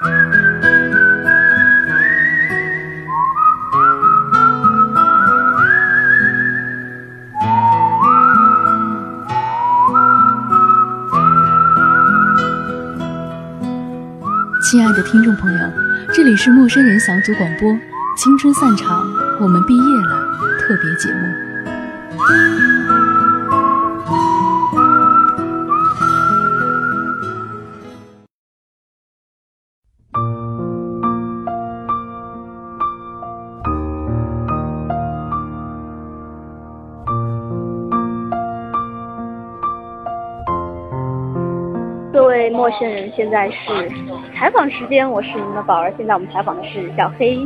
亲爱的听众朋友，这里是陌生人小组广播，青春散场，我们毕业了特别节目。陌生人，现在是采访时间，我是你们的宝儿。现在我们采访的是小黑。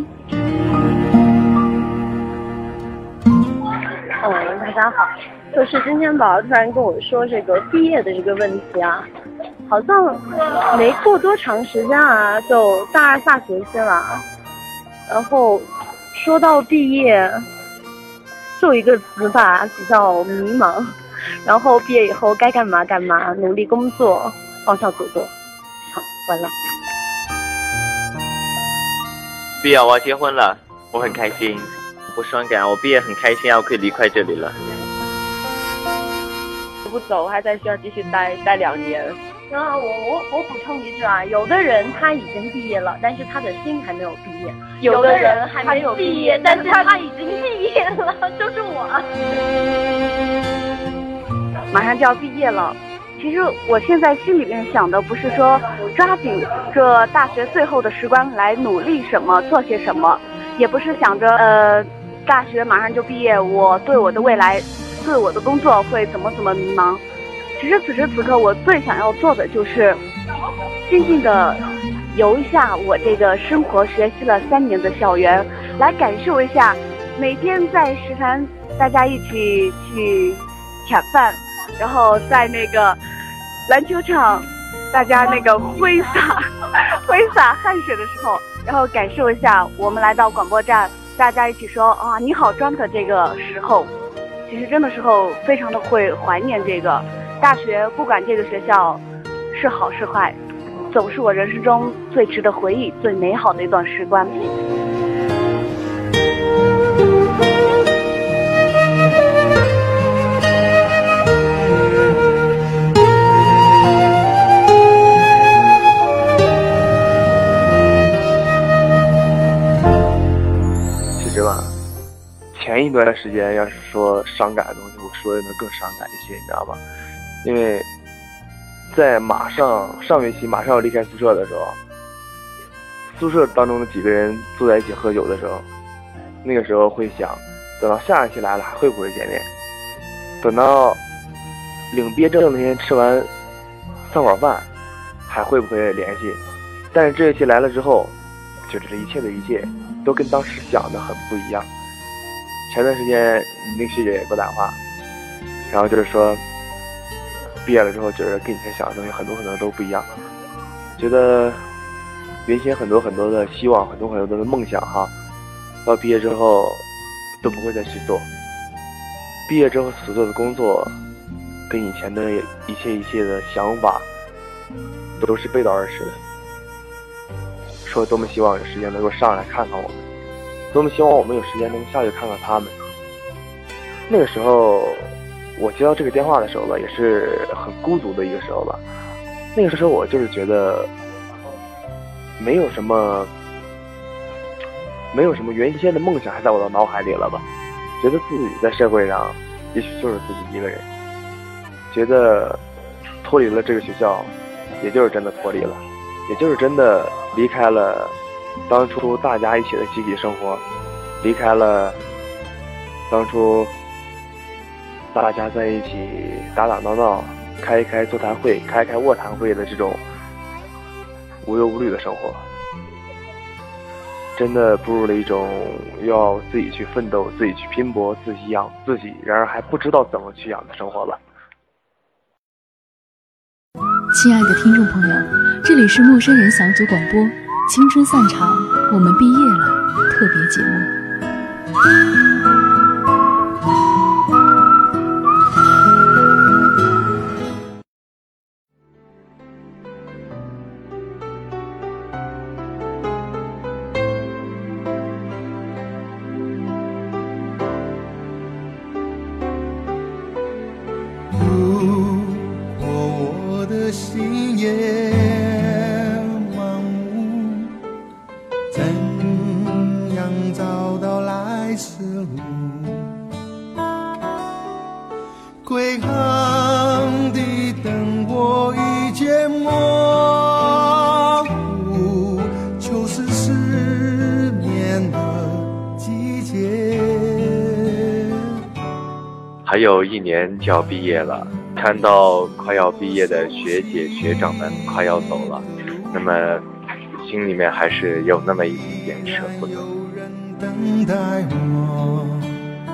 嗯，大家好，就是今天宝儿突然跟我说这个毕业的这个问题啊，好像没过多长时间啊，就大二下学期了。然后说到毕业，就一个词吧，比较迷茫。然后毕业以后该干嘛干嘛，努力工作。放下走走，好，完了。毕业我要结婚了，我很开心，我伤感，我毕业很开心啊，我可以离开这里了。不走，我还在学校继续待待两年。那我我我补充一句啊，有的人他已经毕业了，但是他的心还没有毕业；有的人还没有毕业，但是他已经毕业了，就是我。马上就要毕业了。其实我现在心里面想的不是说抓紧这大学最后的时光来努力什么做些什么，也不是想着呃大学马上就毕业，我对我的未来，对我的工作会怎么怎么迷茫。其实此时此刻我最想要做的就是静静的游一下我这个生活学习了三年的校园，来感受一下每天在食堂大家一起去抢饭，然后在那个。篮球场，大家那个挥洒挥洒汗水的时候，然后感受一下我们来到广播站，大家一起说啊你好装的这个时候，其实真的时候非常的会怀念这个大学，不管这个学校是好是坏，总是我人生中最值得回忆、最美好的一段时光。前一段时间，要是说伤感的东西，我说的能更伤感一些，你知道吧？因为在马上上学期马上要离开宿舍的时候，宿舍当中的几个人坐在一起喝酒的时候，那个时候会想，等到下学期来了还会不会见面？等到领毕业证那天吃完散伙饭，还会不会联系？但是这学期来了之后，就这一切的一切都跟当时想的很不一样。前段时间，那个学姐给我打电话，然后就是说，毕业了之后，觉得跟以前想的东西很多很多都不一样，觉得原先很多很多的希望，很多很多的梦想哈，到毕业之后都不会再去做。毕业之后所做的工作，跟以前的一切一切的想法，都是背道而驰的。说多么希望有时间能够上来看看我们。多么希望我们有时间能下去看看他们。那个时候，我接到这个电话的时候吧，也是很孤独的一个时候吧。那个时候我就是觉得，没有什么，没有什么原先的梦想还在我的脑海里了吧。觉得自己在社会上，也许就是自己一个人。觉得脱离了这个学校，也就是真的脱离了，也就是真的离开了。当初大家一起的集体生活，离开了当初大家在一起打打闹闹、开一开座谈会、开一开卧谈会的这种无忧无虑的生活，真的步入了一种要自己去奋斗、自己去拼搏、自己养自己，然而还不知道怎么去养的生活吧。亲爱的听众朋友，这里是陌生人小组广播。青春散场，我们毕业了。特别节目。年就要毕业了，看到快要毕业的学姐学长们快要走了，那么心里面还是有那么一点点舍不得。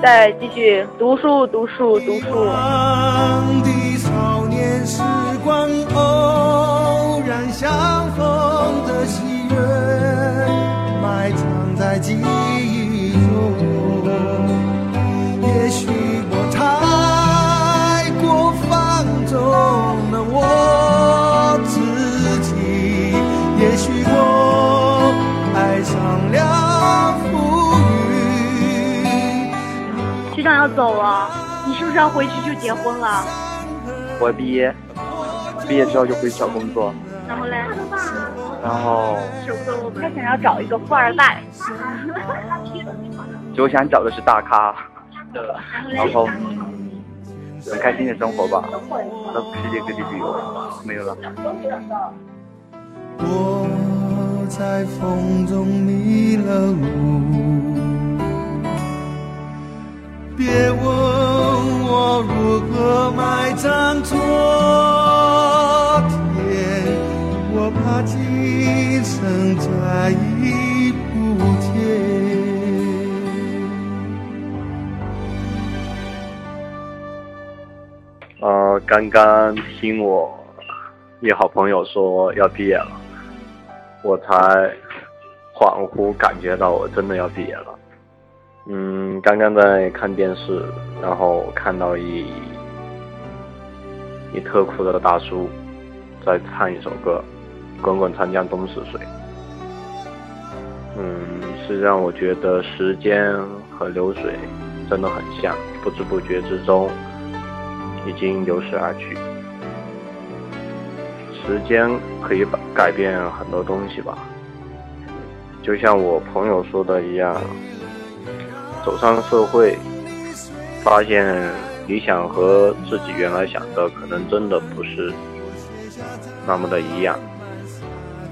再继续读书，读书，读书。埋藏在记忆学长要走了，你是不是要回去就结婚了？我毕业，毕业之后就回去找工作。然后嘞？然后，他想要找一个富二代，就我想找的是大咖，然后很开心的生活吧，到世界各地旅游，没有了。我在风中迷了路，别问我如何埋葬昨天，我怕今生再遇不见。呃，刚刚听我一好朋友说要毕业了，我才恍惚感觉到我真的要毕业了。嗯，刚刚在看电视，然后看到一一特酷的大叔在唱一首歌《滚滚长江东逝水》。嗯，是让我觉得时间和流水真的很像，不知不觉之中。已经流逝而去。时间可以改改变很多东西吧，就像我朋友说的一样，走上社会，发现理想和自己原来想的可能真的不是那么的一样。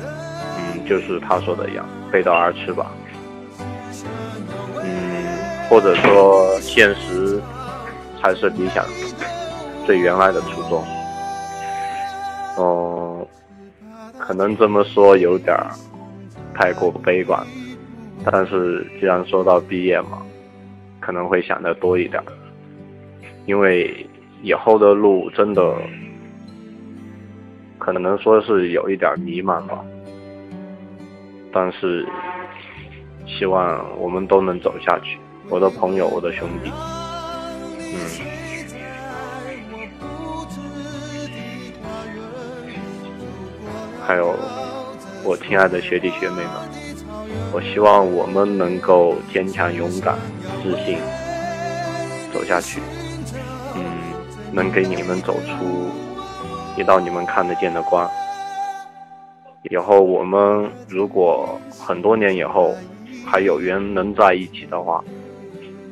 嗯，就是他说的一样，背道而驰吧。嗯，或者说现实才是理想。最原来的初衷，哦，可能这么说有点太过悲观，但是既然说到毕业嘛，可能会想的多一点，因为以后的路真的可能说是有一点迷茫吧，但是希望我们都能走下去，我的朋友，我的兄弟，嗯。还有我亲爱的学弟学妹们，我希望我们能够坚强、勇敢、自信走下去。嗯，能给你们走出一道你们看得见的光。以后我们如果很多年以后还有缘能在一起的话，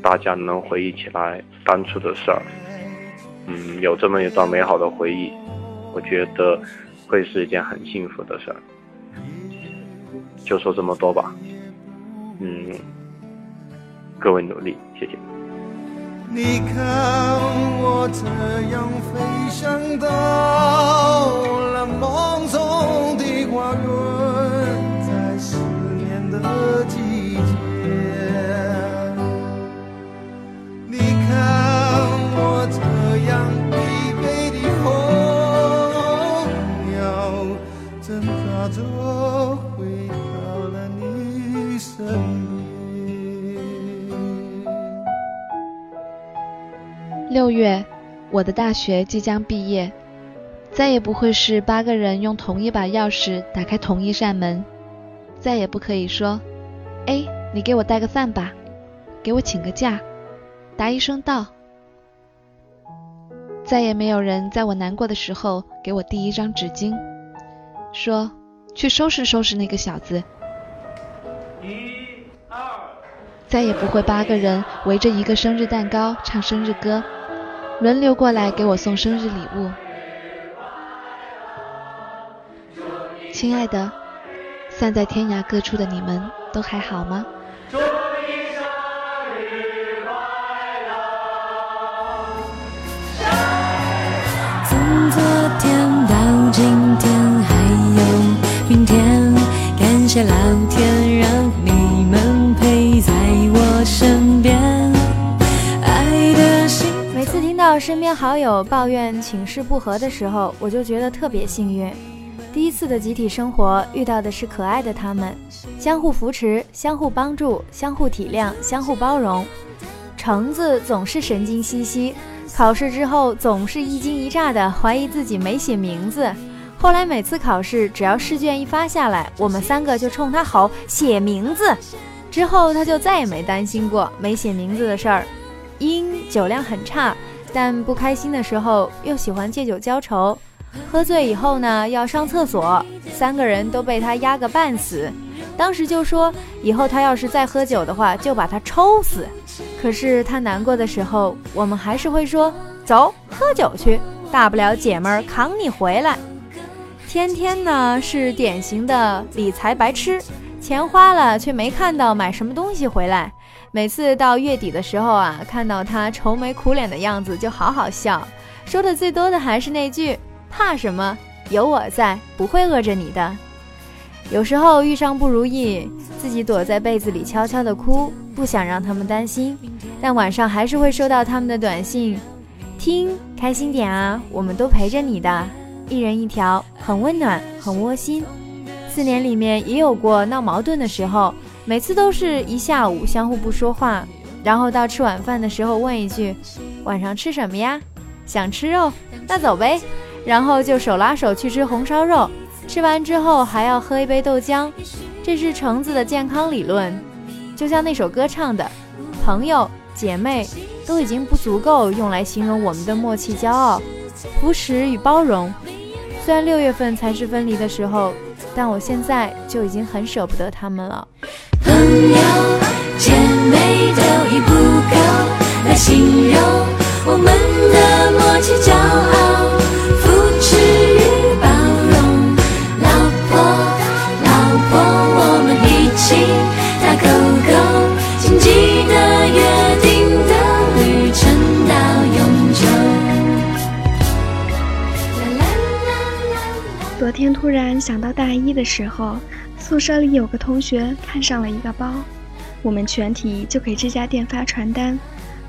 大家能回忆起来当初的事儿，嗯，有这么一段美好的回忆，我觉得。会是一件很幸福的事儿，就说这么多吧。嗯，各位努力，谢谢。你看我这样飞翔到了梦中的花园，六月，我的大学即将毕业，再也不会是八个人用同一把钥匙打开同一扇门，再也不可以说，哎，你给我带个饭吧，给我请个假，答一声到。再也没有人在我难过的时候给我递一张纸巾，说去收拾收拾那个小子。一二，再也不会八个人围着一个生日蛋糕唱生日歌。轮流过来给我送生日礼物。亲爱的，散在天涯各处的你们都还好吗？祝你生日快乐！从昨天到今天，还有明天，感谢老。到身边好友抱怨寝室不和的时候，我就觉得特别幸运。第一次的集体生活遇到的是可爱的他们，相互扶持，相互帮助，相互体谅，相互包容。橙子总是神经兮兮，考试之后总是一惊一乍的怀疑自己没写名字。后来每次考试，只要试卷一发下来，我们三个就冲他吼写名字。之后他就再也没担心过没写名字的事儿。因酒量很差，但不开心的时候又喜欢借酒浇愁。喝醉以后呢，要上厕所，三个人都被他压个半死。当时就说，以后他要是再喝酒的话，就把他抽死。可是他难过的时候，我们还是会说走喝酒去，大不了姐们儿扛你回来。天天呢是典型的理财白痴，钱花了却没看到买什么东西回来。每次到月底的时候啊，看到他愁眉苦脸的样子就好好笑。说的最多的还是那句怕什么，有我在，不会饿着你的。有时候遇上不如意，自己躲在被子里悄悄地哭，不想让他们担心。但晚上还是会收到他们的短信：“听，开心点啊，我们都陪着你的。”一人一条，很温暖，很窝心。四年里面也有过闹矛盾的时候，每次都是一下午相互不说话，然后到吃晚饭的时候问一句：“晚上吃什么呀？想吃肉，那走呗。”然后就手拉手去吃红烧肉。吃完之后还要喝一杯豆浆，这是橙子的健康理论。就像那首歌唱的：“朋友、姐妹都已经不足够用来形容我们的默契、骄傲、扶持与包容。”虽然六月份才是分离的时候，但我现在就已经很舍不得他们了。朋友、姐妹都已不够来形容我们的默契、骄傲、扶持。昨天突然想到大一的时候，宿舍里有个同学看上了一个包，我们全体就给这家店发传单，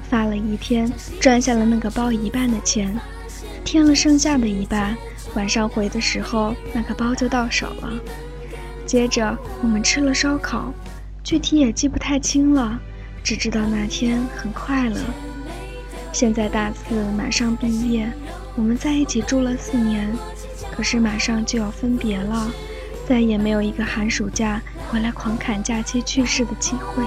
发了一天，赚下了那个包一半的钱，添了剩下的一半，晚上回的时候那个包就到手了。接着我们吃了烧烤，具体也记不太清了，只知道那天很快乐。现在大四马上毕业，我们在一起住了四年。可是马上就要分别了，再也没有一个寒暑假回来狂侃假期趣事的机会。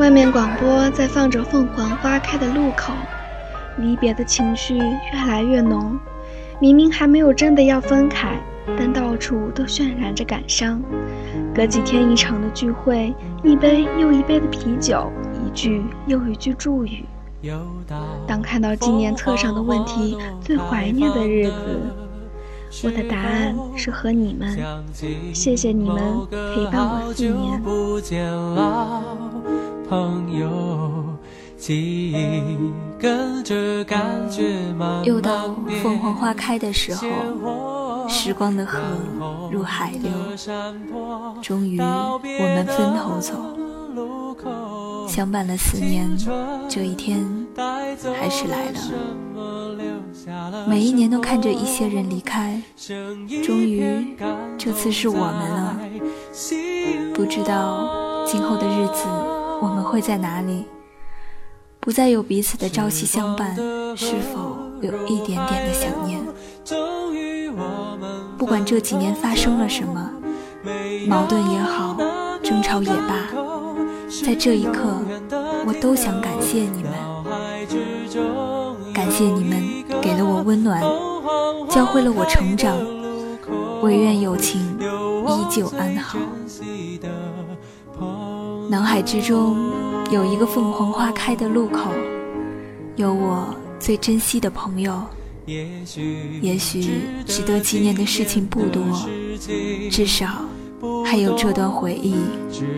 外面广播在放着《凤凰花开的路口》，离别的情绪越来越浓。明明还没有真的要分开，但到处都渲染着感伤。隔几天一场的聚会，一杯又一杯的啤酒，一句又一句祝语。当看到纪念册上的问题，最怀念的日子，我的答案是和你们。谢谢你们陪伴我四年。朋友，又到凤凰花开的时候，时光的河入海流，终于我们分头走。相伴了四年，这一天还是来了。每一年都看着一些人离开，终于这次是我们了。不知道今后的日子。我们会在哪里？不再有彼此的朝夕相伴，是否有一点点的想念？不管这几年发生了什么，矛盾也好，争吵也罢，在这一刻，我都想感谢你们。感谢你们给了我温暖，教会了我成长。唯愿有情依旧安好。脑海之中有一个凤凰花开的路口，有我最珍惜的朋友。也许值得纪念的事情不多，至少还有这段回忆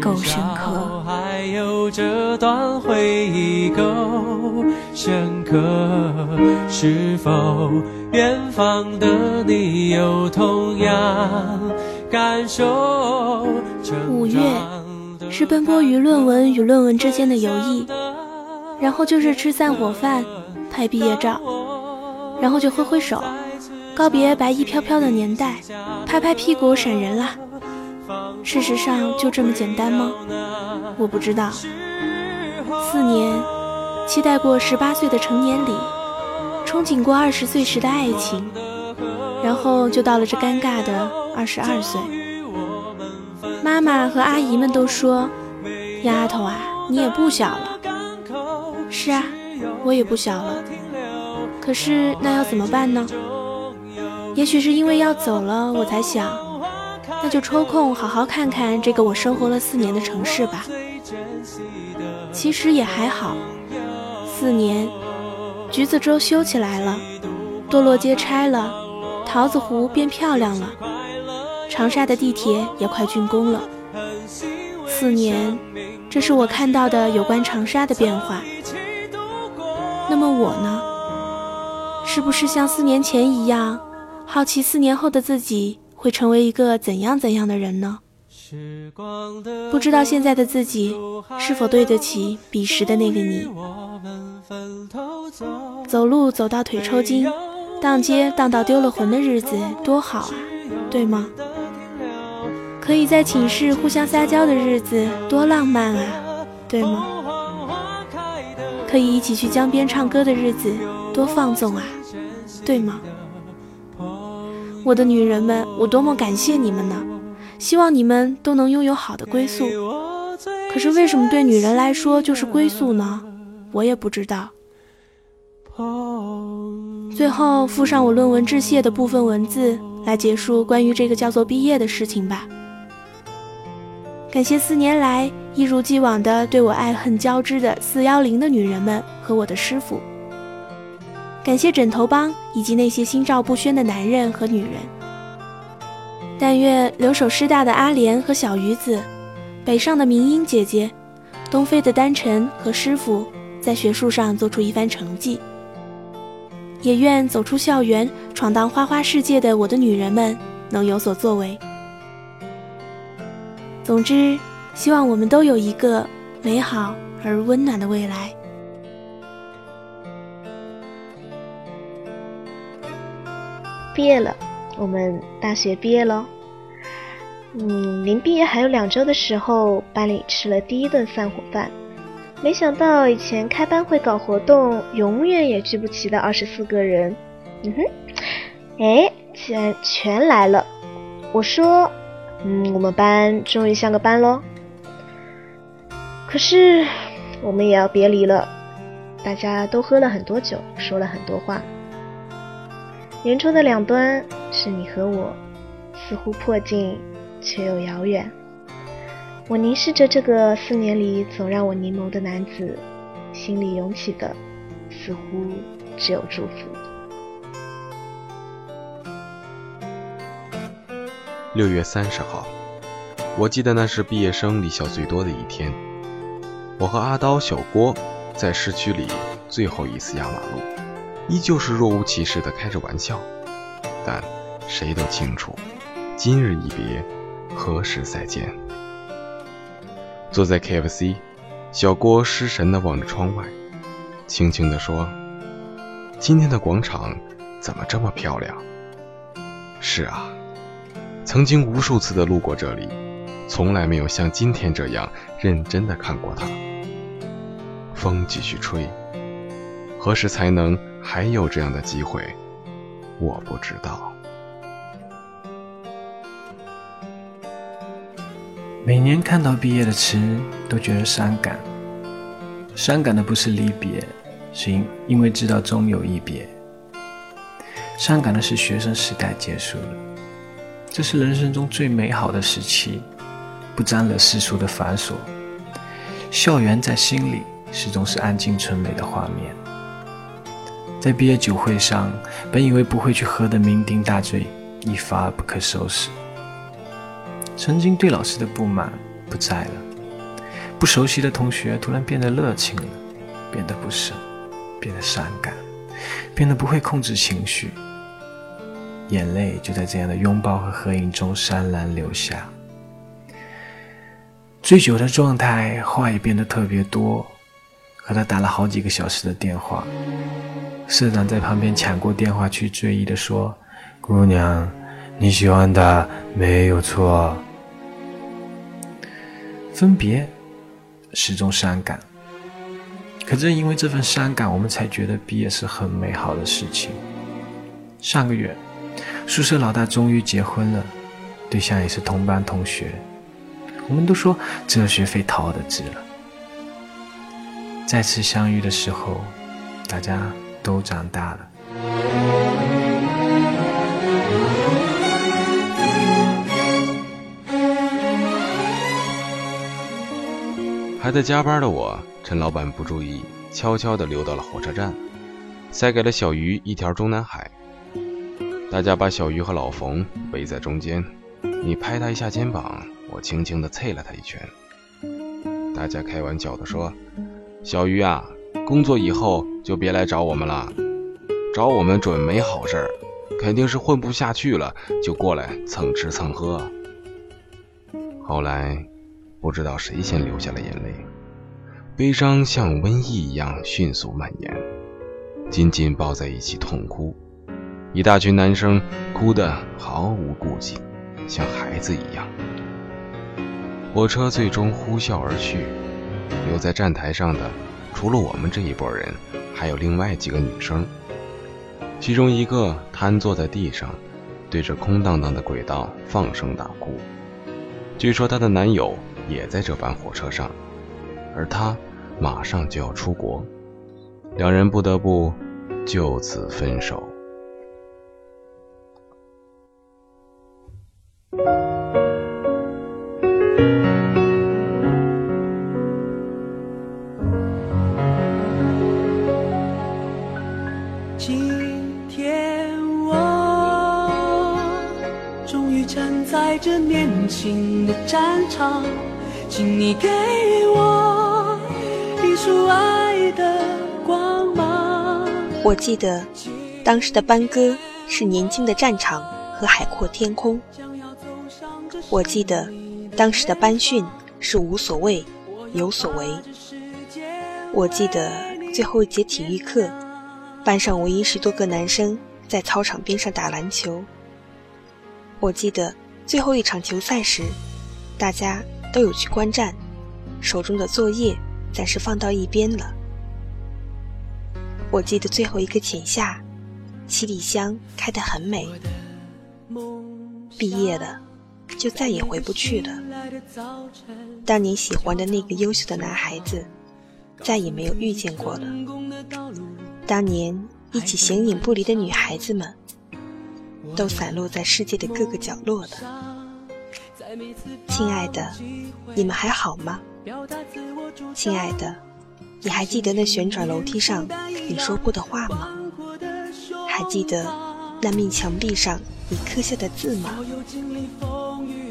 够深刻。还有这段回忆够深刻，是否远方的你有同样感受？五月是奔波于论文与论文之间的游艺，然后就是吃散伙饭、拍毕业照。然后就挥挥手，告别白衣飘飘的年代，拍拍屁股闪人啦。事实上就这么简单吗？我不知道。四年，期待过十八岁的成年礼，憧憬过二十岁时的爱情，然后就到了这尴尬的二十二岁。妈妈和阿姨们都说：“丫头啊，你也不小了。”是啊，我也不小了。可是那要怎么办呢？也许是因为要走了，我才想，那就抽空好好看看这个我生活了四年的城市吧。其实也还好，四年，橘子洲修起来了，堕落街拆了，桃子湖变漂亮了，长沙的地铁也快竣工了。四年，这是我看到的有关长沙的变化。那么我呢？是不是像四年前一样，好奇四年后的自己会成为一个怎样怎样的人呢？不知道现在的自己是否对得起彼时的那个你。走路走到腿抽筋，荡街荡到丢了魂的日子多好啊，对吗？可以在寝室互相撒娇的日子多浪漫啊，对吗？可以一起去江边唱歌的日子多放纵啊！对吗，我的女人们，我多么感谢你们呢！希望你们都能拥有好的归宿。可是为什么对女人来说就是归宿呢？我也不知道。最后附上我论文致谢的部分文字，来结束关于这个叫做毕业的事情吧。感谢四年来一如既往的对我爱恨交织的四幺零的女人们和我的师傅。感谢枕头帮以及那些心照不宣的男人和女人。但愿留守师大的阿莲和小鱼子，北上的明英姐姐，东飞的丹晨和师傅，在学术上做出一番成绩。也愿走出校园，闯荡花花世界的我的女人们能有所作为。总之，希望我们都有一个美好而温暖的未来。毕业了，我们大学毕业喽。嗯，临毕业还有两周的时候，班里吃了第一顿散伙饭。没想到以前开班会搞活动，永远也聚不齐的二十四个人，嗯哼，哎，竟然全来了。我说，嗯，我们班终于像个班喽。可是我们也要别离了，大家都喝了很多酒，说了很多话。圆桌的两端是你和我，似乎迫近，却又遥远。我凝视着这个四年里总让我凝眸的男子，心里涌起的似乎只有祝福。六月三十号，我记得那是毕业生离校最多的一天。我和阿刀、小郭在市区里最后一次压马路。依旧是若无其事的开着玩笑，但谁都清楚，今日一别，何时再见？坐在 KFC，小郭失神的望着窗外，轻轻地说：“今天的广场怎么这么漂亮？”是啊，曾经无数次的路过这里，从来没有像今天这样认真的看过它。风继续吹，何时才能？还有这样的机会，我不知道。每年看到毕业的词，都觉得伤感。伤感的不是离别，是因因为知道终有一别。伤感的是学生时代结束了，这是人生中最美好的时期，不沾惹世俗的繁琐。校园在心里始终是安静纯美的画面。在毕业酒会上，本以为不会去喝的酩酊大醉，一发不可收拾。曾经对老师的不满不在了，不熟悉的同学突然变得热情了，变得不舍，变得伤感，变得不会控制情绪，眼泪就在这样的拥抱和合影中潸然流下。醉酒的状态，话也变得特别多，和他打了好几个小时的电话。社长在旁边抢过电话去，追忆的说：“姑娘，你喜欢他没有错。”分别，始终伤感。可正因为这份伤感，我们才觉得毕业是很美好的事情。上个月，宿舍老大终于结婚了，对象也是同班同学。我们都说这学费掏的值了。再次相遇的时候，大家都长大了。还在加班的我，趁老板不注意，悄悄地溜到了火车站，塞给了小鱼一条中南海。大家把小鱼和老冯围在中间，你拍他一下肩膀。我轻轻地啐了他一拳。大家开玩笑地说：“小鱼啊，工作以后就别来找我们了，找我们准没好事儿，肯定是混不下去了，就过来蹭吃蹭喝。”后来，不知道谁先流下了眼泪，悲伤像瘟疫一样迅速蔓延，紧紧抱在一起痛哭，一大群男生哭得毫无顾忌，像孩子一样。火车最终呼啸而去，留在站台上的，除了我们这一拨人，还有另外几个女生。其中一个瘫坐在地上，对着空荡荡的轨道放声大哭。据说她的男友也在这班火车上，而她马上就要出国，两人不得不就此分手。在这年轻的战场，请你给我一束爱的光芒。我记得当时的班歌是年轻的战场和海阔天空。我记得当时的班训是无所谓，有所为。我记得最后一节体育课，班上唯一十多个男生在操场边上打篮球。我记得最后一场球赛时。大家都有去观战，手中的作业暂时放到一边了。我记得最后一个浅夏，七里香开得很美。毕业了，就再也回不去了。当年喜欢的那个优秀的男孩子，再也没有遇见过了。当年一起形影不离的女孩子们，都散落在世界的各个角落了。亲爱的，你们还好吗？亲爱的，你还记得那旋转楼梯上你说过的话吗？还记得那面墙壁上你刻下的字吗？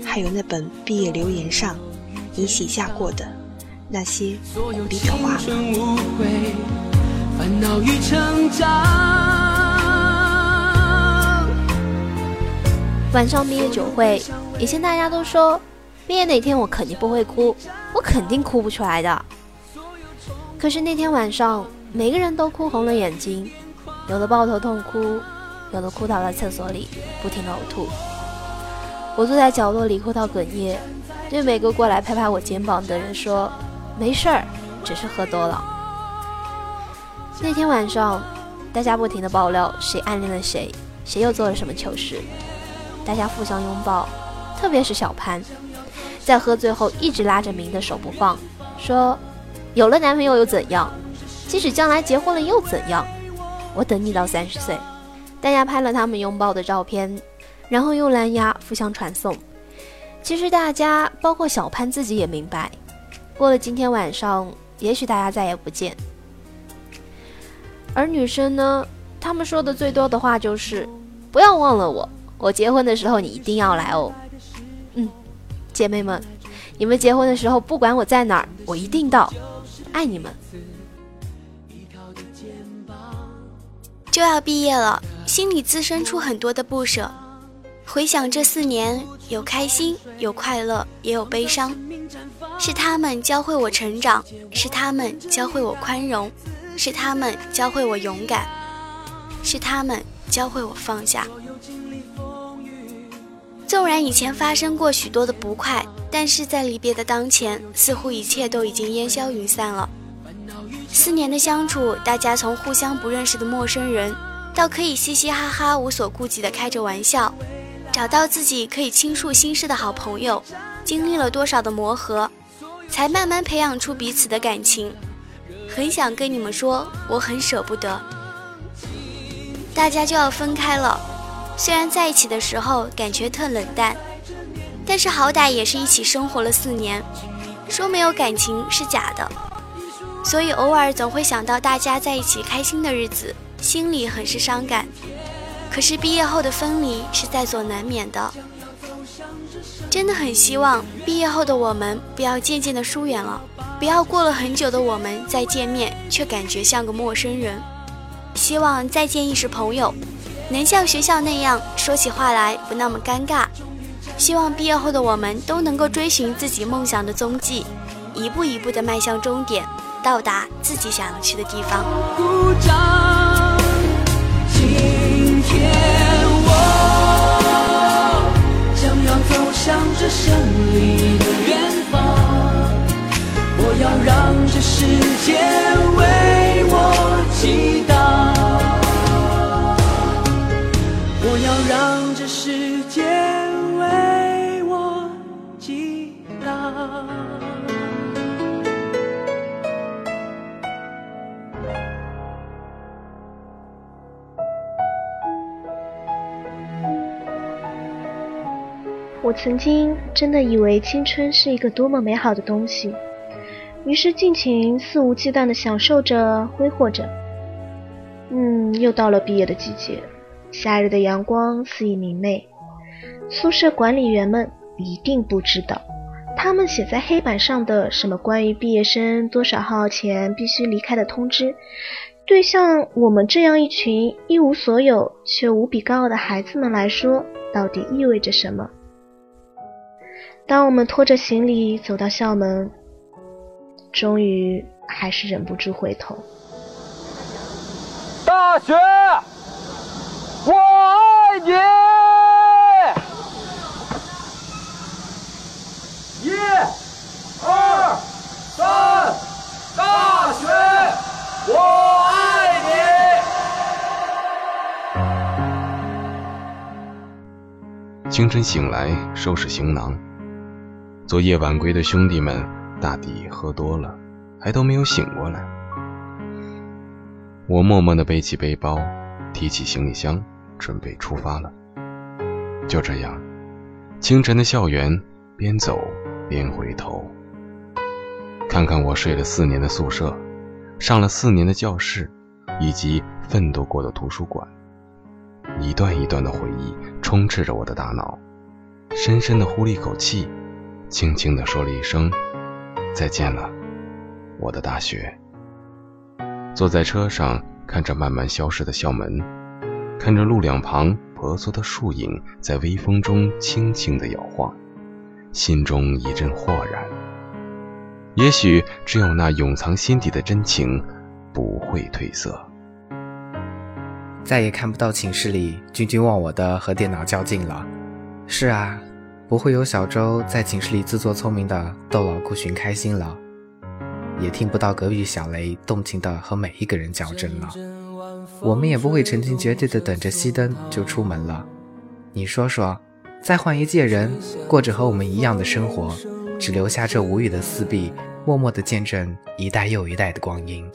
还有那本毕业留言上你写下过的那些鼓励的话吗？晚上毕业酒会，以前大家都说毕业那天我肯定不会哭，我肯定哭不出来的。可是那天晚上，每个人都哭红了眼睛，有的抱头痛哭，有的哭倒在厕所里不停的呕吐。我坐在角落里哭到哽咽，对每个过来拍拍我肩膀的人说：“没事儿，只是喝多了。”那天晚上，大家不停的爆料谁暗恋了谁，谁又做了什么糗事。大家互相拥抱，特别是小潘，在喝醉后一直拉着明的手不放，说：“有了男朋友又怎样？即使将来结婚了又怎样？我等你到三十岁。大家拍了他们拥抱的照片，然后用蓝牙互相传送。其实大家，包括小潘自己也明白，过了今天晚上，也许大家再也不见。而女生呢，她们说的最多的话就是：“不要忘了我，我结婚的时候你一定要来哦。”嗯，姐妹们，你们结婚的时候，不管我在哪儿，我一定到，爱你们。就要毕业了，心里滋生出很多的不舍。回想这四年，有开心，有快乐，也有悲伤。是他们教会我成长，是他们教会我宽容，是他们教会我勇敢，是他们教会我放下。纵然以前发生过许多的不快，但是在离别的当前，似乎一切都已经烟消云散了。四年的相处，大家从互相不认识的陌生人，到可以嘻嘻哈哈、无所顾忌的开着玩笑，找到自己可以倾诉心事的好朋友，经历了多少的磨合，才慢慢培养出彼此的感情。很想跟你们说，我很舍不得，大家就要分开了。虽然在一起的时候感觉特冷淡，但是好歹也是一起生活了四年，说没有感情是假的。所以偶尔总会想到大家在一起开心的日子，心里很是伤感。可是毕业后的分离是在所难免的，真的很希望毕业后的我们不要渐渐的疏远了，不要过了很久的我们再见面却感觉像个陌生人。希望再见亦是朋友，能像学校那样说起话来不那么尴尬。希望毕业后的我们都能够追寻自己梦想的踪迹，一步一步的迈向终点。到达自己想要去的地方。今天我将要走向这胜利的远方，我要让这世界为这世界为我祈祷。我曾经真的以为青春是一个多么美好的东西，于是尽情肆无忌惮地享受着、挥霍着。嗯，又到了毕业的季节，夏日的阳光肆意明媚。宿舍管理员们一定不知道，他们写在黑板上的什么关于毕业生多少号前必须离开的通知，对像我们这样一群一无所有却无比高傲的孩子们来说，到底意味着什么？当我们拖着行李走到校门，终于还是忍不住回头。大学，爱你！一、二、三，大学，我爱你！清晨醒来，收拾行囊。昨夜晚归的兄弟们大抵喝多了，还都没有醒过来。我默默地背起背包，提起行李箱，准备出发了。就这样，清晨的校园，边走边回头，看看我睡了四年的宿舍，上了四年的教室，以及奋斗过的图书馆。一段一段的回忆充斥着我的大脑，深深的呼了一口气。轻轻的说了一声：“再见了，我的大学。”坐在车上，看着慢慢消失的校门，看着路两旁婆娑的树影在微风中轻轻地摇晃，心中一阵豁然。也许只有那永藏心底的真情不会褪色。再也看不到寝室里君君忘我的和电脑较劲了。是啊。不会有小周在寝室里自作聪明的逗老顾寻开心了，也听不到隔壁小雷动情的和每一个人较真了。我们也不会成群结队的等着熄灯就出门了。你说说，再换一届人，过着和我们一样的生活，只留下这无语的四壁，默默地见证一代又一代的光阴。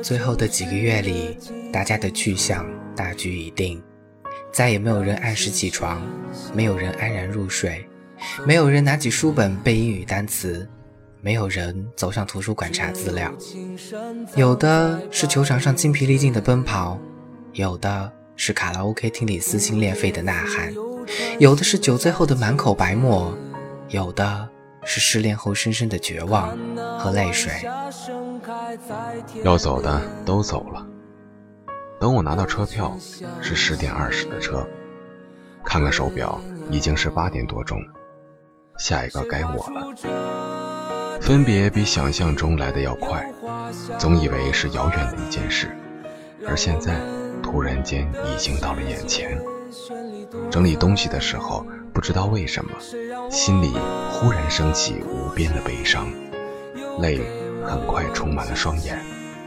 最后的几个月里，大家的去向大局已定，再也没有人按时起床，没有人安然入睡，没有人拿起书本背英语单词，没有人走上图书馆查资料。有的是球场上精疲力尽的奔跑，有的是卡拉 OK 厅里撕心裂肺的呐喊，有的是酒醉后的满口白沫，有的。是失恋后深深的绝望和泪水。要走的都走了。等我拿到车票，是十点二十的车。看看手表，已经是八点多钟。下一个该我了。分别比想象中来的要快，总以为是遥远的一件事，而现在突然间已经到了眼前。整理东西的时候。不知道为什么，心里忽然升起无边的悲伤，泪很快充满了双眼，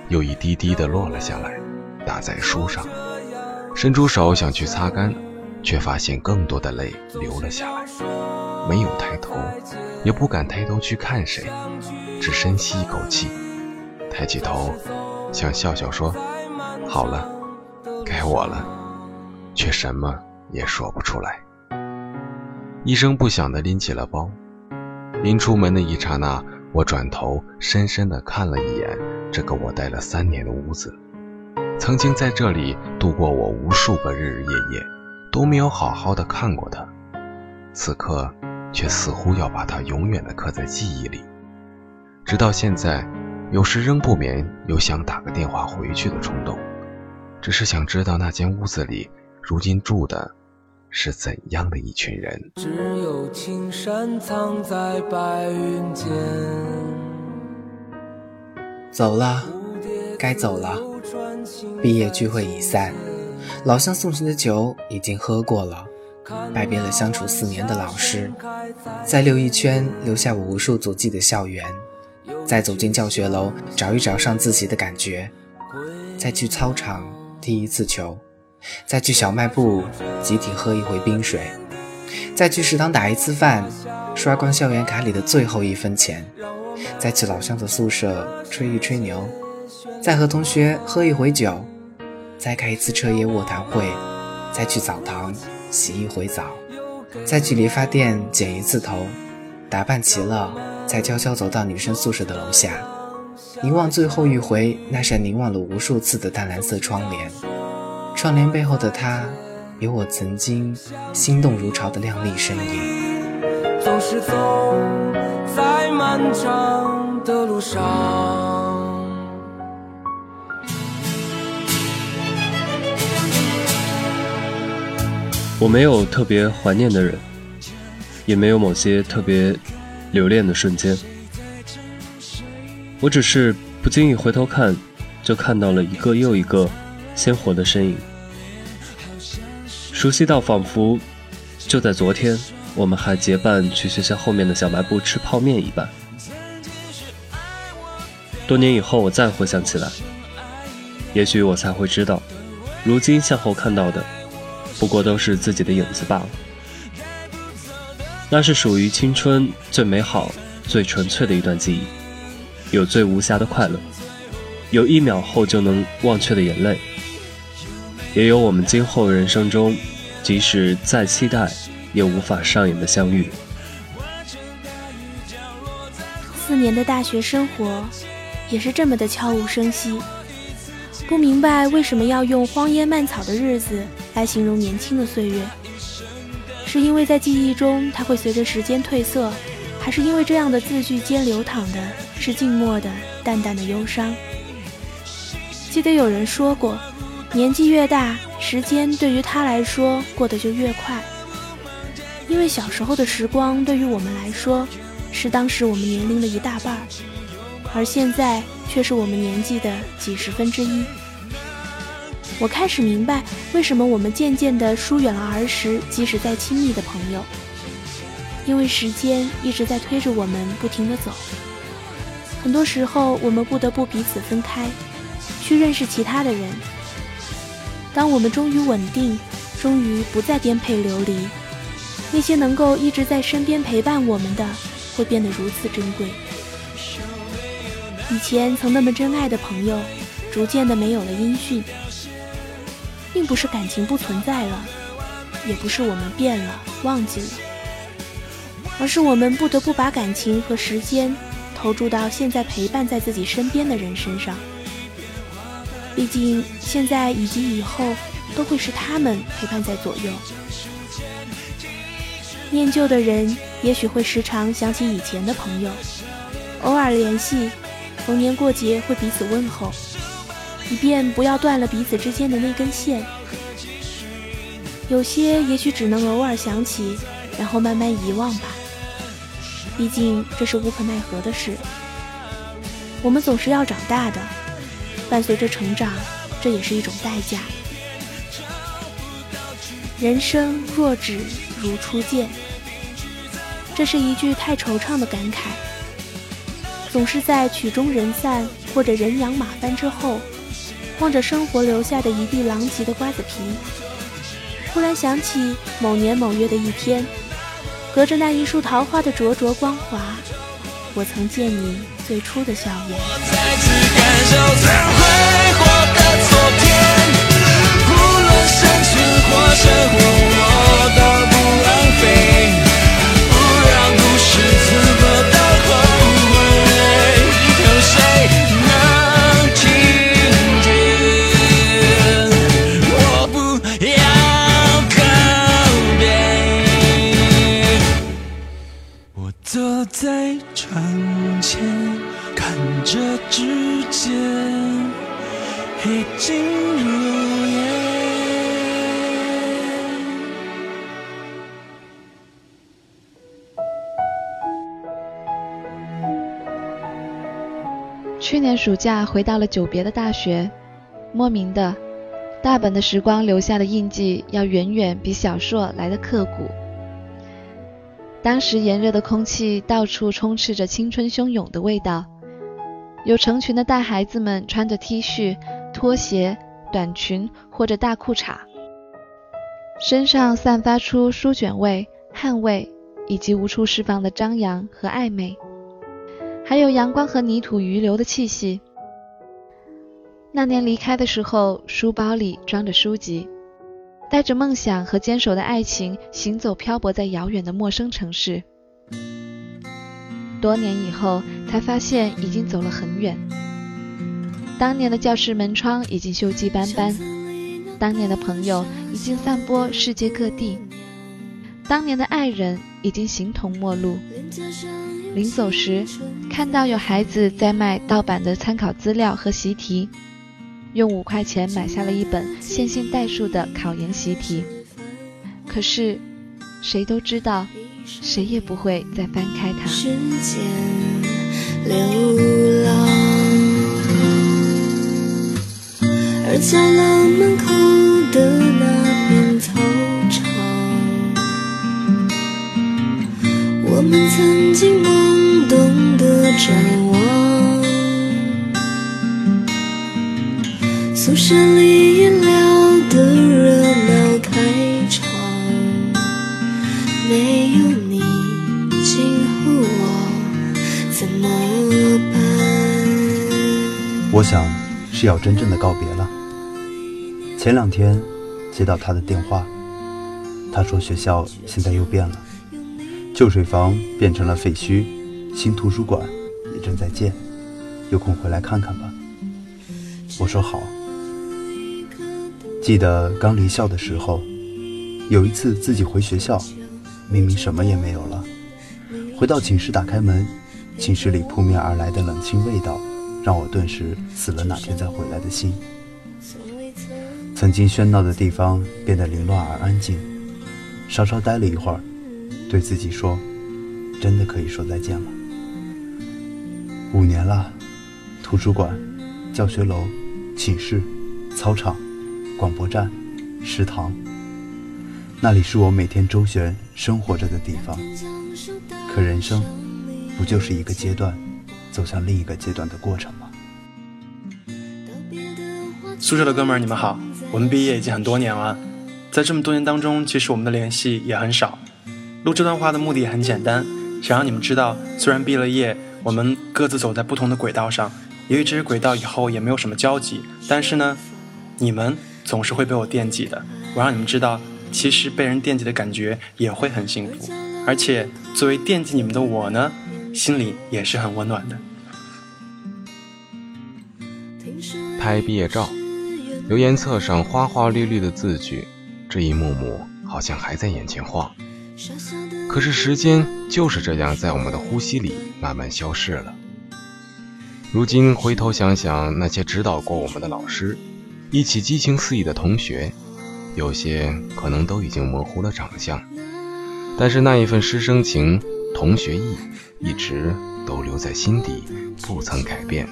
又一滴滴的落了下来，打在书上。伸出手想去擦干，却发现更多的泪流了下来。没有抬头，也不敢抬头去看谁，只深吸一口气，抬起头，想笑笑说：“好了，该我了。”却什么也说不出来。一声不响地拎起了包，临出门的一刹那，我转头深深地看了一眼这个我待了三年的屋子，曾经在这里度过我无数个日日夜夜，都没有好好的看过它，此刻却似乎要把它永远的刻在记忆里。直到现在，有时仍不免有想打个电话回去的冲动，只是想知道那间屋子里如今住的。是怎样的一群人？只有青山藏在白云间。走了，该走了。毕业聚会已散，老乡送行的酒已经喝过了。拜别了相处四年的老师，再溜一圈，留下我无数足迹的校园。再走进教学楼，找一找上自习的感觉。再去操场踢一次球。再去小卖部集体喝一回冰水，再去食堂打一次饭，刷光校园卡里的最后一分钱，再去老乡的宿舍吹一吹牛，再和同学喝一回酒，再开一次彻夜卧谈会，再去澡堂洗一回澡，再去理发店剪一次头，打扮齐了，才悄悄走到女生宿舍的楼下，凝望最后一回那扇凝望了无数次的淡蓝色窗帘。窗帘背后的她，有我曾经心动如潮的靓丽身影。总是走在漫长的路上。我没有特别怀念的人，也没有某些特别留恋的瞬间。我只是不经意回头看，就看到了一个又一个。鲜活的身影，熟悉到仿佛就在昨天，我们还结伴去学校后面的小卖部吃泡面一般。多年以后，我再回想起来，也许我才会知道，如今向后看到的，不过都是自己的影子罢了。那是属于青春最美好、最纯粹的一段记忆，有最无瑕的快乐，有一秒后就能忘却的眼泪。也有我们今后人生中，即使再期待，也无法上演的相遇。四年的大学生活，也是这么的悄无声息。不明白为什么要用“荒烟蔓草”的日子来形容年轻的岁月，是因为在记忆中它会随着时间褪色，还是因为这样的字句间流淌的是静默的淡淡的忧伤？记得有人说过。年纪越大，时间对于他来说过得就越快。因为小时候的时光对于我们来说，是当时我们年龄的一大半，而现在却是我们年纪的几十分之一。我开始明白，为什么我们渐渐地疏远了儿时即使再亲密的朋友，因为时间一直在推着我们不停地走。很多时候，我们不得不彼此分开，去认识其他的人。当我们终于稳定，终于不再颠沛流离，那些能够一直在身边陪伴我们的，会变得如此珍贵。以前曾那么珍爱的朋友，逐渐的没有了音讯，并不是感情不存在了，也不是我们变了忘记了，而是我们不得不把感情和时间投注到现在陪伴在自己身边的人身上。毕竟，现在以及以后都会是他们陪伴在左右。念旧的人也许会时常想起以前的朋友，偶尔联系，逢年过节会彼此问候，以便不要断了彼此之间的那根线。有些也许只能偶尔想起，然后慢慢遗忘吧。毕竟这是无可奈何的事。我们总是要长大的。伴随着成长，这也是一种代价。人生若只如初见，这是一句太惆怅的感慨。总是在曲终人散或者人仰马翻之后，望着生活留下的一地狼藉的瓜子皮，突然想起某年某月的一天，隔着那一束桃花的灼灼光华，我曾见你最初的笑颜。无论生存或生活，我都坐在窗前，看着指尖。已经如去年暑假回到了久别的大学，莫名的，大本的时光留下的印记要远远比小硕来的刻骨。当时炎热的空气到处充斥着青春汹涌的味道。有成群的带孩子们穿着 T 恤、拖鞋、短裙或者大裤衩，身上散发出书卷味、汗味以及无处释放的张扬和暧昧，还有阳光和泥土余留的气息。那年离开的时候，书包里装着书籍，带着梦想和坚守的爱情，行走漂泊在遥远的陌生城市。多年以后，才发现已经走了很远。当年的教室门窗已经锈迹斑斑，当年的朋友已经散播世界各地，当年的爱人已经形同陌路。临走时，看到有孩子在卖盗版的参考资料和习题，用五块钱买下了一本线性代数的考研习题。可是，谁都知道。谁也不会再翻开它。时间流浪，而家楼门口的那片操场，我们曾经懵懂的展望。宿舍里饮料的热闹开场，没有。我想是要真正的告别了。前两天接到他的电话，他说学校现在又变了，旧水房变成了废墟，新图书馆也正在建，有空回来看看吧。我说好。记得刚离校的时候，有一次自己回学校，明明什么也没有了，回到寝室打开门，寝室里扑面而来的冷清味道。让我顿时死了哪天再回来的心。曾经喧闹的地方变得凌乱而安静，稍稍待了一会儿，对自己说：“真的可以说再见了。”五年了，图书馆、教学楼、寝室、操场、广播站、食堂，那里是我每天周旋生活着的地方。可人生，不就是一个阶段？走向另一个阶段的过程吗？宿舍的哥们儿，你们好！我们毕业已经很多年了，在这么多年当中，其实我们的联系也很少。录这段话的目的很简单，想让你们知道，虽然毕了业，我们各自走在不同的轨道上，由于这些轨道以后也没有什么交集，但是呢，你们总是会被我惦记的。我让你们知道，其实被人惦记的感觉也会很幸福，而且作为惦记你们的我呢，心里也是很温暖的。拍毕业照，留言册上花花绿绿的字句，这一幕幕好像还在眼前晃。可是时间就是这样在我们的呼吸里慢慢消逝了。如今回头想想，那些指导过我们的老师，一起激情四溢的同学，有些可能都已经模糊了长相，但是那一份师生情、同学意，一直都留在心底，不曾改变。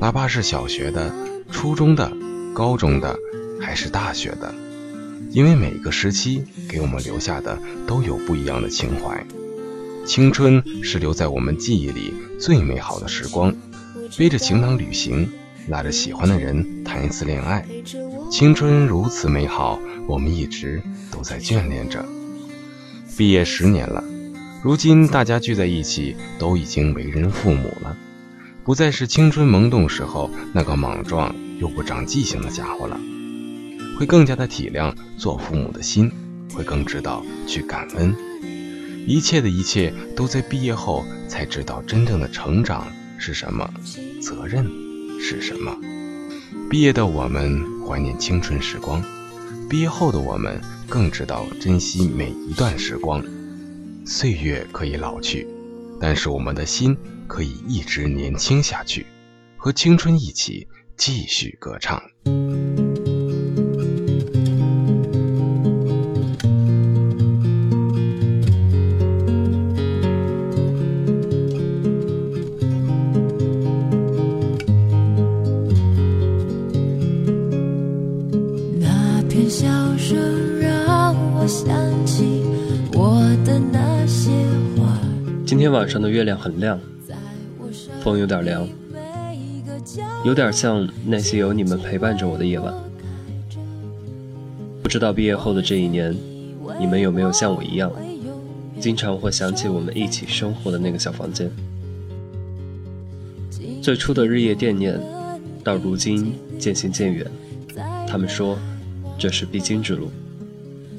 哪怕是小学的、初中的、高中的，还是大学的。因为每个时期给我们留下的都有不一样的情怀。青春是留在我们记忆里最美好的时光，背着行囊旅行，拉着喜欢的人谈一次恋爱。青春如此美好，我们一直都在眷恋着。毕业十年了，如今大家聚在一起，都已经为人父母了，不再是青春萌动时候那个莽撞又不长记性的家伙了。会更加的体谅做父母的心，会更知道去感恩。一切的一切都在毕业后才知道真正的成长是什么，责任是什么。毕业的我们怀念青春时光，毕业后的我们更知道珍惜每一段时光。岁月可以老去，但是我们的心可以一直年轻下去，和青春一起继续歌唱。天晚上的月亮很亮，风有点凉，有点像那些有你们陪伴着我的夜晚。不知道毕业后的这一年，你们有没有像我一样，经常会想起我们一起生活的那个小房间。最初的日夜惦念，到如今渐行渐远。他们说，这是必经之路，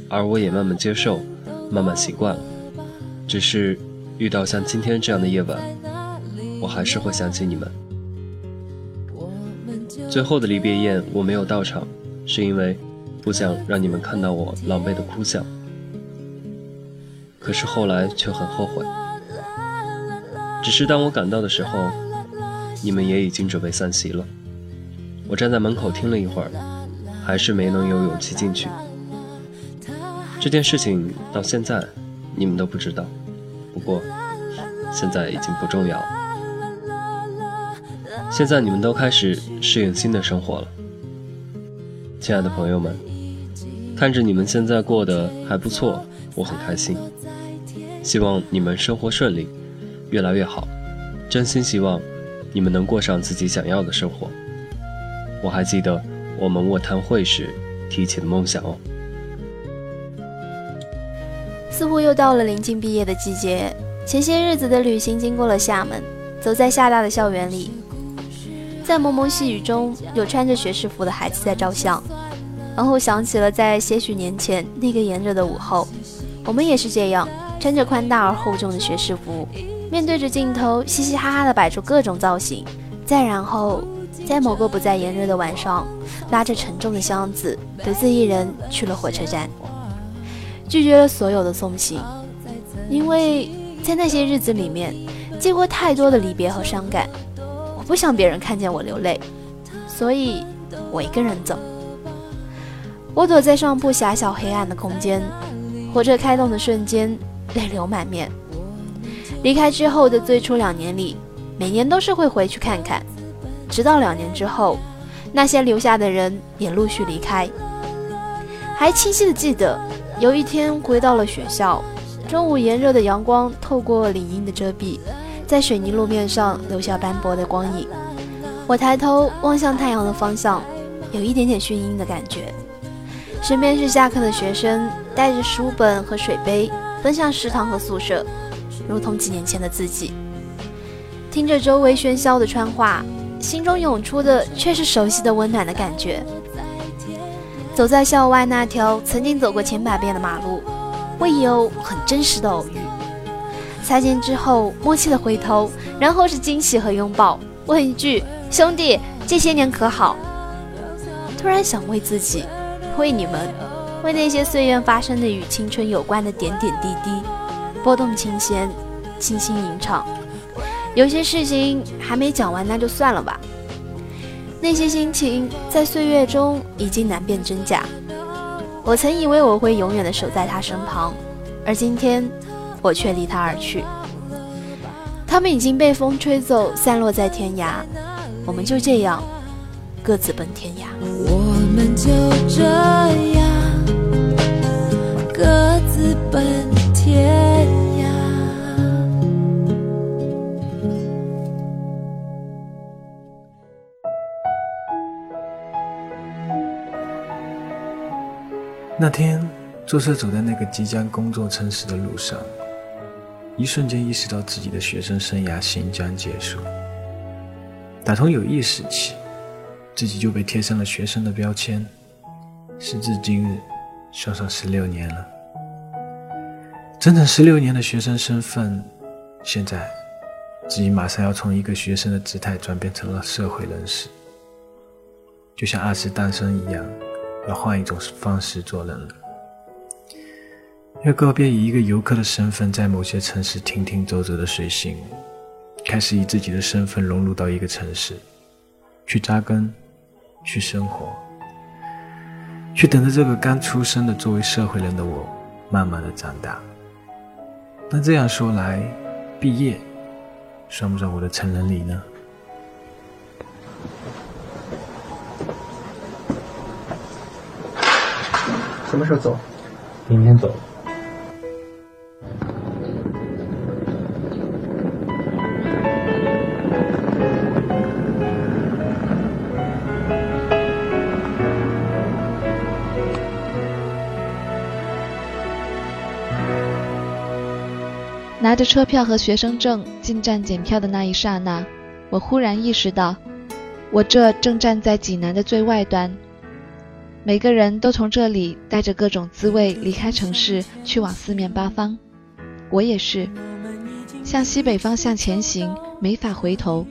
而我也慢慢接受，慢慢习惯了。只是。遇到像今天这样的夜晚，我还是会想起你们。最后的离别宴我没有到场，是因为不想让你们看到我狼狈的哭相。可是后来却很后悔。只是当我赶到的时候，你们也已经准备散席了。我站在门口听了一会儿，还是没能有勇气进去。这件事情到现在，你们都不知道。不过，现在已经不重要了。现在你们都开始适应新的生活了，亲爱的朋友们，看着你们现在过得还不错，我很开心。希望你们生活顺利，越来越好。真心希望你们能过上自己想要的生活。我还记得我们卧谈会时提起的梦想哦。似乎又到了临近毕业的季节。前些日子的旅行经过了厦门，走在厦大的校园里，在蒙蒙细雨中，有穿着学士服的孩子在照相。然后想起了在些许年前那个炎热的午后，我们也是这样，穿着宽大而厚重的学士服，面对着镜头，嘻嘻哈哈地摆出各种造型。再然后，在某个不再炎热的晚上，拉着沉重的箱子，独自一人去了火车站。拒绝了所有的送行，因为在那些日子里面，见过太多的离别和伤感，我不想别人看见我流泪，所以我一个人走。我躲在上铺狭小黑暗的空间，火车开动的瞬间，泪流满面。离开之后的最初两年里，每年都是会回去看看，直到两年之后，那些留下的人也陆续离开，还清晰的记得。有一天回到了学校，中午炎热的阳光透过林荫的遮蔽，在水泥路面上留下斑驳的光影。我抬头望向太阳的方向，有一点点眩晕的感觉。身边是下课的学生，带着书本和水杯，奔向食堂和宿舍，如同几年前的自己。听着周围喧嚣的川话，心中涌出的却是熟悉的温暖的感觉。走在校外那条曾经走过千百遍的马路，会有很真实的偶遇。擦肩之后，默契的回头，然后是惊喜和拥抱，问一句：“兄弟，这些年可好？”突然想为自己，为你们，为那些岁月发生的与青春有关的点点滴滴，拨动琴弦，轻轻吟唱。有些事情还没讲完，那就算了吧。那些心情在岁月中已经难辨真假。我曾以为我会永远的守在他身旁，而今天我却离他而去。他们已经被风吹走，散落在天涯。我们就这样各自奔天涯。我们就这样各自奔天。那天，坐车走在那个即将工作城市的路上，一瞬间意识到自己的学生生涯行将结束。打从有意识起，自己就被贴上了学生的标签。时至今日，算上十六年了，整整十六年的学生身份，现在自己马上要从一个学生的姿态转变成了社会人士，就像二次诞生一样。要换一种方式做人了，要告别以一个游客的身份在某些城市停停走走的随性，开始以自己的身份融入到一个城市，去扎根，去生活，去等着这个刚出生的作为社会人的我慢慢的长大。那这样说来，毕业算不算我的成人礼呢？什么时候走？明天走。拿着车票和学生证进站检票的那一刹那，我忽然意识到，我这正站在济南的最外端。每个人都从这里带着各种滋味离开城市，去往四面八方。我也是，向西北方向前行，没法回头。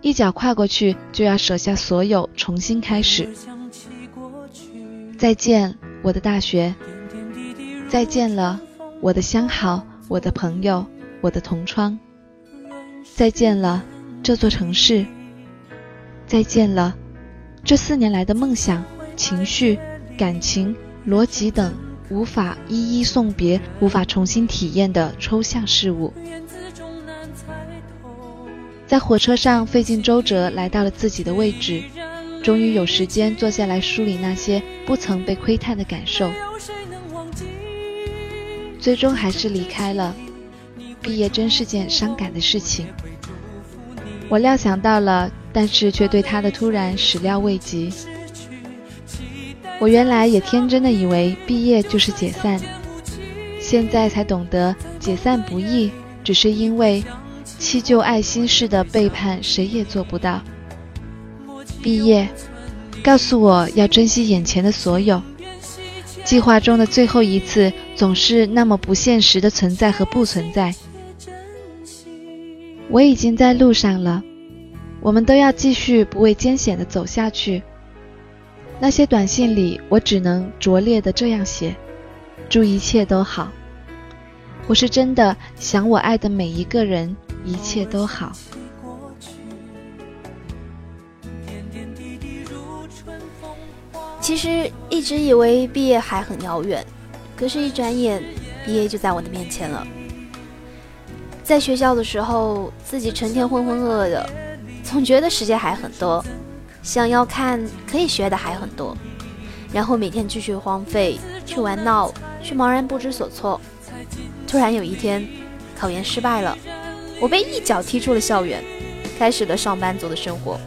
一脚跨过去，就要舍下所有，重新开始。再见，我的大学；再见了，我的相好，我的朋友，我的同窗；再见了，这座城市；再见了。这四年来的梦想、情绪、感情、逻辑等无法一一送别、无法重新体验的抽象事物，在火车上费尽周折来到了自己的位置，终于有时间坐下来梳理那些不曾被窥探的感受，最终还是离开了。毕业真是件伤感的事情，我料想到了。但是却对他的突然始料未及。我原来也天真的以为毕业就是解散，现在才懂得解散不易，只是因为弃旧爱新式的背叛，谁也做不到。毕业，告诉我要珍惜眼前的所有。计划中的最后一次，总是那么不现实的存在和不存在。我已经在路上了。我们都要继续不畏艰险的走下去。那些短信里，我只能拙劣的这样写：祝一切都好。我是真的想我爱的每一个人，一切都好。其实一直以为毕业还很遥远，可是，一转眼毕业就在我的面前了。在学校的时候，自己成天浑浑噩噩的。总觉得时间还很多，想要看可以学的还很多，然后每天继续荒废，去玩闹，去茫然不知所措。突然有一天，考研失败了，我被一脚踢出了校园，开始了上班族的生活。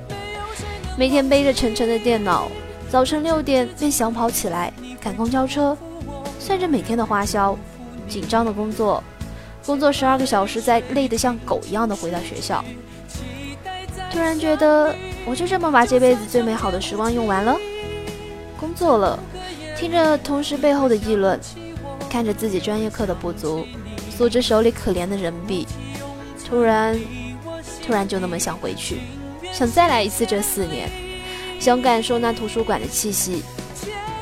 每天背着沉沉的电脑，早晨六点便想跑起来赶公交车，算着每天的花销，紧张的工作，工作十二个小时，再累得像狗一样的回到学校。突然觉得，我就这么把这辈子最美好的时光用完了。工作了，听着同事背后的议论，看着自己专业课的不足，数着手里可怜的人币，突然，突然就那么想回去，想再来一次这四年，想感受那图书馆的气息。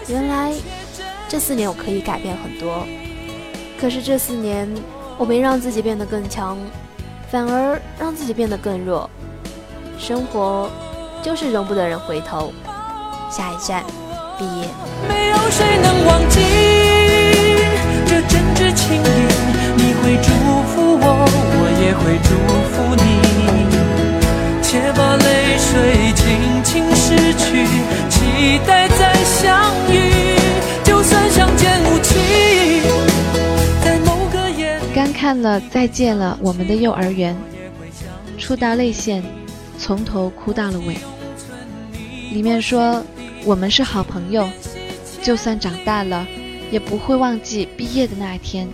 原来，这四年我可以改变很多，可是这四年我没让自己变得更强，反而让自己变得更弱。生活就是容不得人回头。下一站，毕业。没有谁能忘记这真挚情谊，你会祝福我，我也会祝福你。且把泪水轻轻拭去，期待再相遇。就算相见无期，在某个夜。刚看了《再见了，我们的幼儿园》，触到泪腺。从头哭到了尾。里面说，我们是好朋友，就算长大了，也不会忘记毕业的那一天。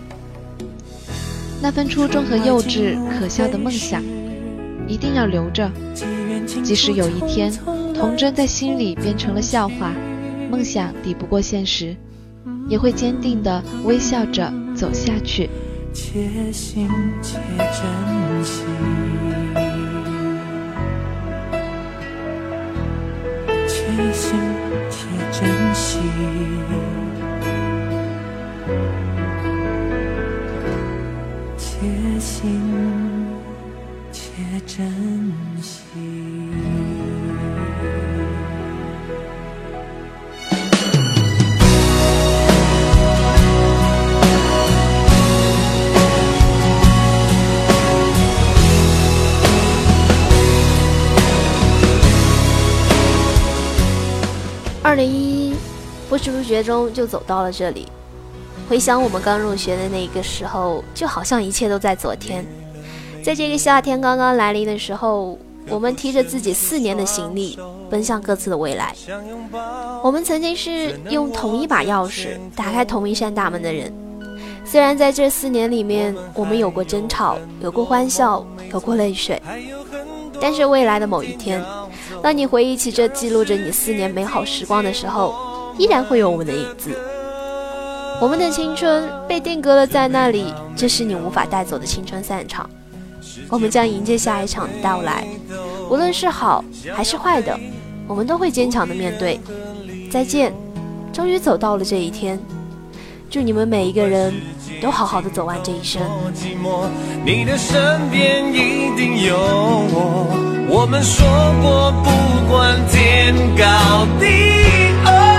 那份初衷和幼稚可笑的梦想，一定要留着。即使有一天，童真在心里变成了笑话，梦想抵不过现实，也会坚定地微笑着走下去。且行且珍惜。且行且珍惜，且行且珍觉中就走到了这里。回想我们刚入学的那个时候，就好像一切都在昨天。在这个夏天刚刚来临的时候，我们提着自己四年的行李，奔向各自的未来。我们曾经是用同一把钥匙打开同一扇大门的人。虽然在这四年里面，我们有过争吵，有过欢笑，有过泪水，但是未来的某一天。当你回忆起这记录着你四年美好时光的时候，依然会有我们的影子。我们的青春被定格了在那里，这是你无法带走的青春散场。我们将迎接下一场的到来，无论是好还是坏的，我们都会坚强的面对。再见，终于走到了这一天。祝你们每一个人都好好的走完这一生。你的身边一定有我。我们说过，不管天高地。